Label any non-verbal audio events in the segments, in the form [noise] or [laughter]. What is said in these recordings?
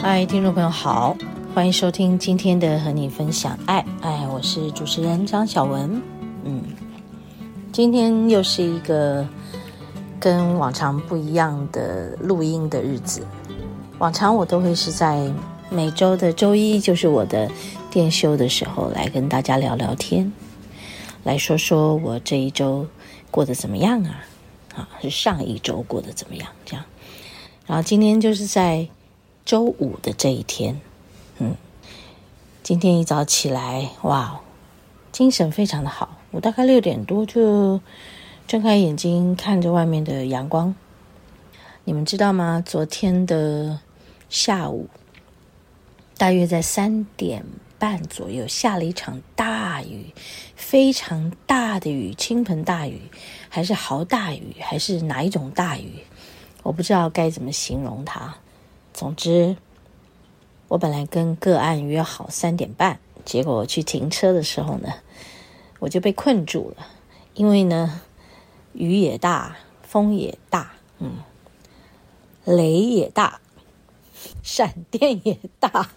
嗨，听众朋友好，欢迎收听今天的和你分享爱。哎，我是主持人张小文。嗯，今天又是一个跟往常不一样的录音的日子。往常我都会是在每周的周一，就是我的店休的时候，来跟大家聊聊天，来说说我这一周过得怎么样啊？啊，是上一周过得怎么样？这样。然后今天就是在。周五的这一天，嗯，今天一早起来，哇，精神非常的好。我大概六点多就睁开眼睛，看着外面的阳光。你们知道吗？昨天的下午，大约在三点半左右，下了一场大雨，非常大的雨，倾盆大雨，还是豪大雨，还是哪一种大雨？我不知道该怎么形容它。总之，我本来跟个案约好三点半，结果去停车的时候呢，我就被困住了。因为呢，雨也大，风也大，嗯，雷也大，闪电也大。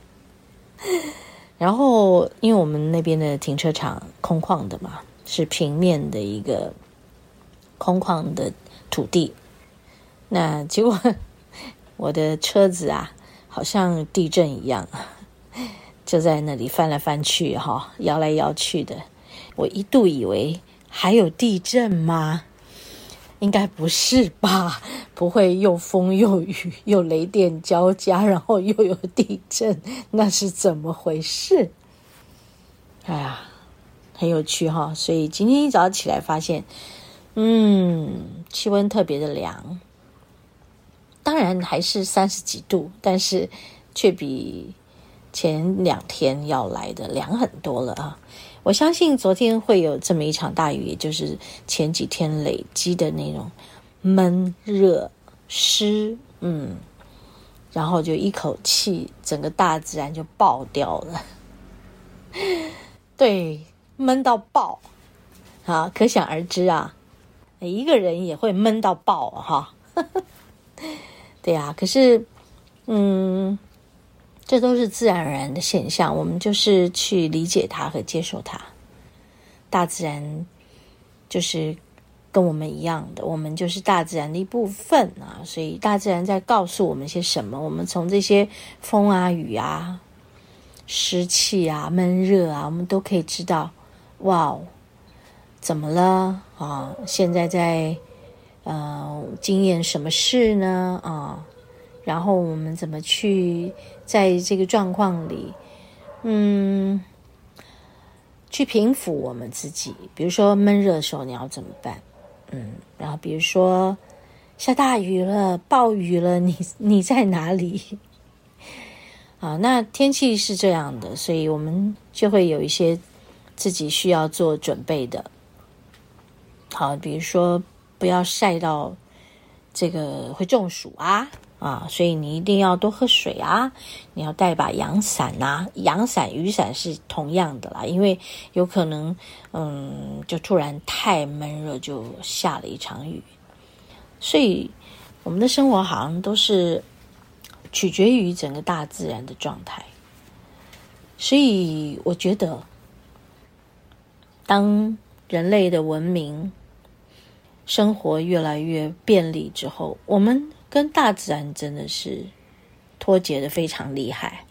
然后，因为我们那边的停车场空旷的嘛，是平面的一个空旷的土地，那结果。我的车子啊，好像地震一样，[laughs] 就在那里翻来翻去，哈，摇来摇去的。我一度以为还有地震吗？应该不是吧？[laughs] 不会又风又雨又雷电交加，然后又有地震，[laughs] 那是怎么回事？哎呀，很有趣哈。所以今天一早起来发现，嗯，气温特别的凉。虽然还是三十几度，但是却比前两天要来的凉很多了啊！我相信昨天会有这么一场大雨，也就是前几天累积的那种闷热湿，嗯，然后就一口气，整个大自然就爆掉了。对，闷到爆啊！可想而知啊，一个人也会闷到爆哈。对呀，可是，嗯，这都是自然而然的现象，我们就是去理解它和接受它。大自然就是跟我们一样的，我们就是大自然的一部分啊。所以，大自然在告诉我们些什么？我们从这些风啊、雨啊、湿气啊、闷热啊，我们都可以知道，哇，怎么了啊？现在在。呃，经验什么事呢？啊，然后我们怎么去在这个状况里，嗯，去平复我们自己？比如说闷热的时候，你要怎么办？嗯，然后比如说下大雨了、暴雨了，你 [laughs] 你在哪里？啊，那天气是这样的，所以我们就会有一些自己需要做准备的。好，比如说。不要晒到这个会中暑啊啊！所以你一定要多喝水啊！你要带把阳伞呐，阳伞、雨伞是同样的啦，因为有可能嗯，就突然太闷热，就下了一场雨。所以我们的生活好像都是取决于整个大自然的状态。所以我觉得，当人类的文明。生活越来越便利之后，我们跟大自然真的是脱节的非常厉害。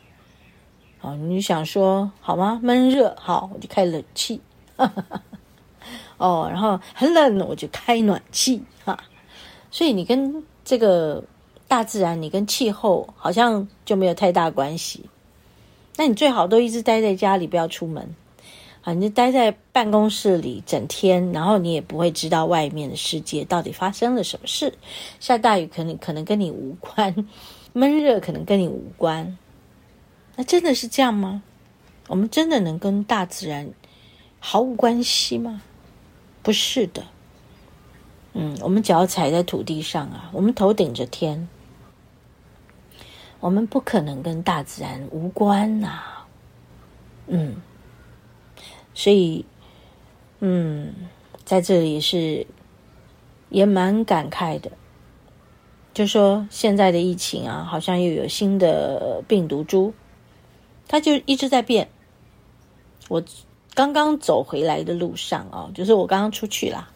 好，你想说好吗？闷热，好，我就开冷气。[laughs] 哦，然后很冷，我就开暖气。哈，[laughs] 所以你跟这个大自然，你跟气候好像就没有太大关系。那你最好都一直待在家里，不要出门。啊，你就待在办公室里整天，然后你也不会知道外面的世界到底发生了什么事。下大雨可能可能跟你无关，闷热可能跟你无关。那真的是这样吗？我们真的能跟大自然毫无关系吗？不是的。嗯，我们脚踩在土地上啊，我们头顶着天，我们不可能跟大自然无关呐、嗯，所以，嗯，在这里是也蛮感慨的，就说现在的疫情啊，好像又有新的病毒株，它就一直在变。我刚刚走回来的路上哦，就是我刚刚出去啦，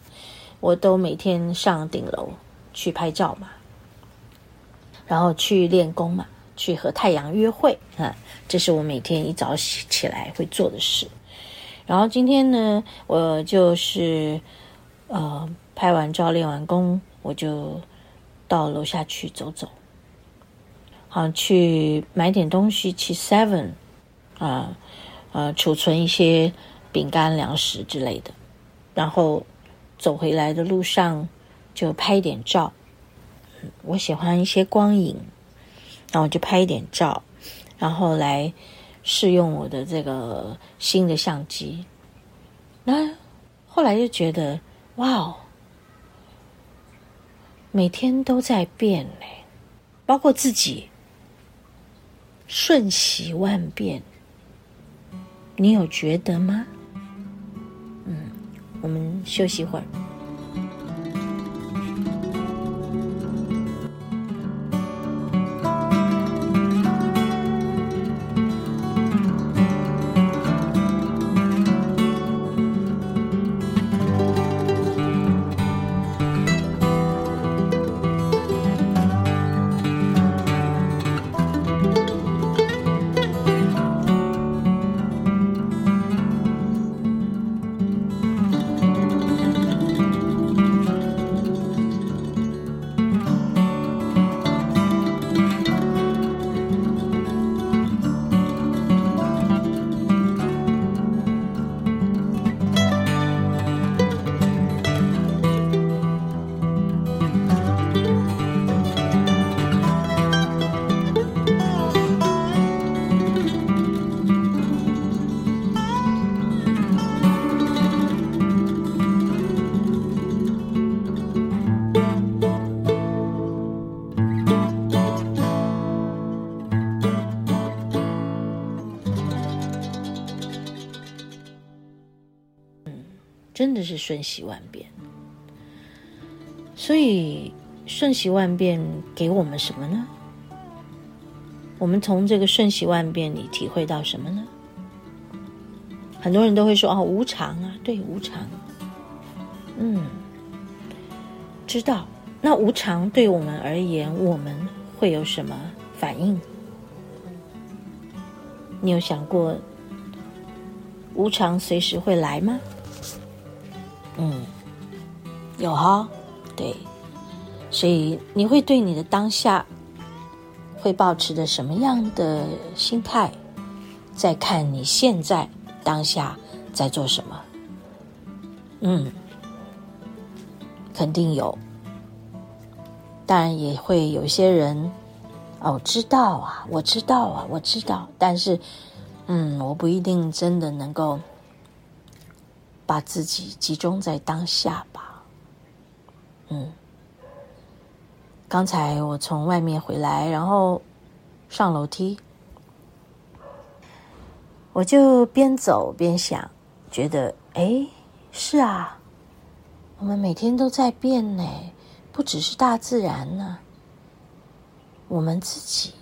我都每天上顶楼去拍照嘛，然后去练功嘛，去和太阳约会啊，这是我每天一早起起来会做的事。然后今天呢，我就是呃拍完照练完功，我就到楼下去走走，好去买点东西去 Seven 啊。呃，储存一些饼干、粮食之类的，然后走回来的路上就拍一点照。我喜欢一些光影，然后就拍一点照，然后来试用我的这个新的相机。那后来就觉得，哇哦，每天都在变嘞，包括自己，瞬息万变。你有觉得吗？嗯，我们休息会儿。真的是瞬息万变，所以瞬息万变给我们什么呢？我们从这个瞬息万变里体会到什么呢？很多人都会说：“哦，无常啊，对，无常。”嗯，知道。那无常对我们而言，我们会有什么反应？你有想过无常随时会来吗？嗯，有哈，对，所以你会对你的当下会抱持着什么样的心态，在看你现在当下在做什么？嗯，肯定有，当然也会有些人哦，知道啊，我知道啊，我知道，但是嗯，我不一定真的能够。把自己集中在当下吧。嗯，刚才我从外面回来，然后上楼梯，我就边走边想，觉得哎，是啊，我们每天都在变呢，不只是大自然呢，我们自己，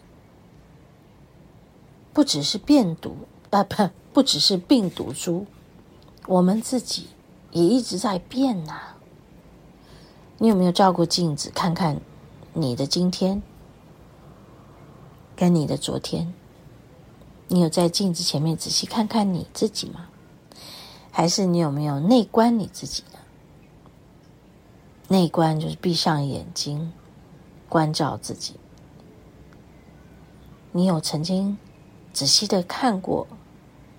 不只是病毒啊，不，不只是病毒株。我们自己也一直在变呐。你有没有照过镜子，看看你的今天跟你的昨天？你有在镜子前面仔细看看你自己吗？还是你有没有内观你自己呢？内观就是闭上眼睛，关照自己。你有曾经仔细的看过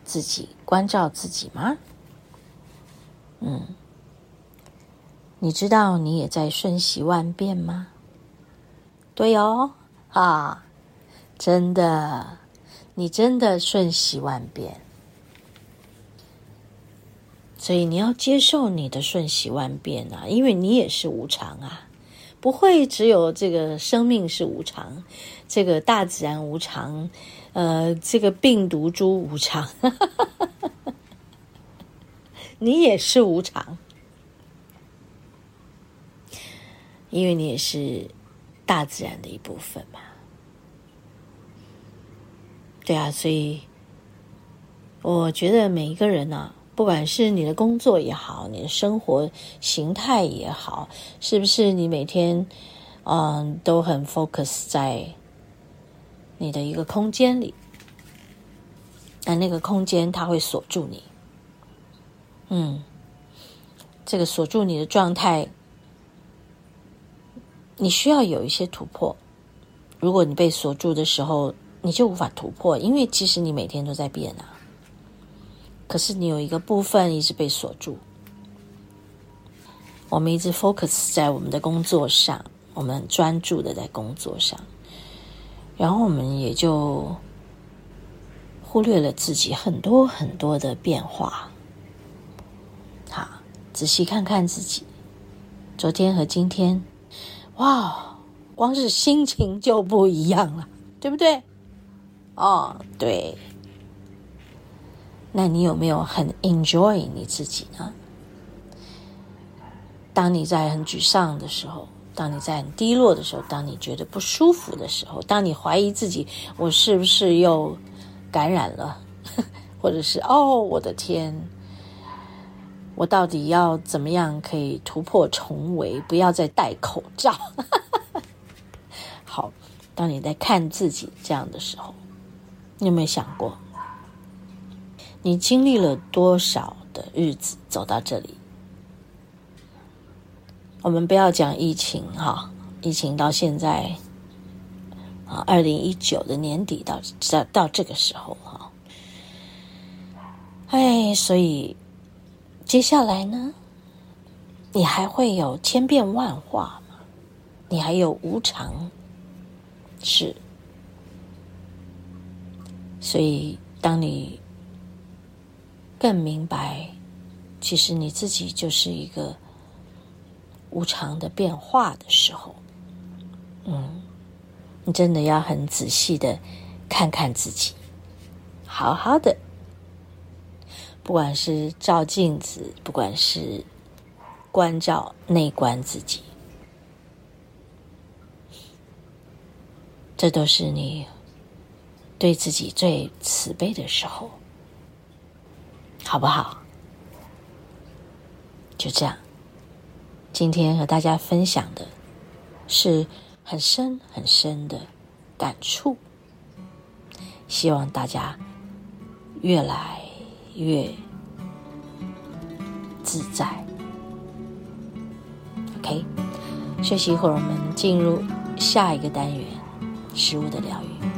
自己，关照自己吗？嗯，你知道你也在瞬息万变吗？对哦，啊，真的，你真的瞬息万变，所以你要接受你的瞬息万变啊，因为你也是无常啊，不会只有这个生命是无常，这个大自然无常，呃，这个病毒株无常，你也是无常，因为你也是大自然的一部分嘛。对啊，所以我觉得每一个人呢、啊，不管是你的工作也好，你的生活形态也好，是不是你每天嗯都很 focus 在你的一个空间里？那那个空间它会锁住你，嗯，这个锁住你的状态，你需要有一些突破。如果你被锁住的时候，你就无法突破，因为其实你每天都在变啊。可是你有一个部分一直被锁住，我们一直 focus 在我们的工作上，我们专注的在工作上，然后我们也就忽略了自己很多很多的变化。仔细看看自己，昨天和今天，哇，光是心情就不一样了，对不对？哦，对，那你有没有很 enjoy 你自己呢？当你在很沮丧的时候，当你在很低落的时候，当你觉得不舒服的时候，当你怀疑自己，我是不是又感染了？[laughs] 或者是哦，我的天，我到底要怎么样可以突破重围，不要再戴口罩？[laughs] 好，当你在看自己这样的时候。你有没有想过，你经历了多少的日子走到这里？我们不要讲疫情哈，疫情到现在啊，二零一九的年底到到到这个时候哈，哎，所以接下来呢，你还会有千变万化吗？你还有无常是。所以，当你更明白，其实你自己就是一个无常的变化的时候，嗯，你真的要很仔细的看看自己，好好的，不管是照镜子，不管是关照内观自己，这都是你。对自己最慈悲的时候，好不好？就这样，今天和大家分享的是很深很深的感触，希望大家越来越自在。OK，休息一会儿，我们进入下一个单元——食物的疗愈。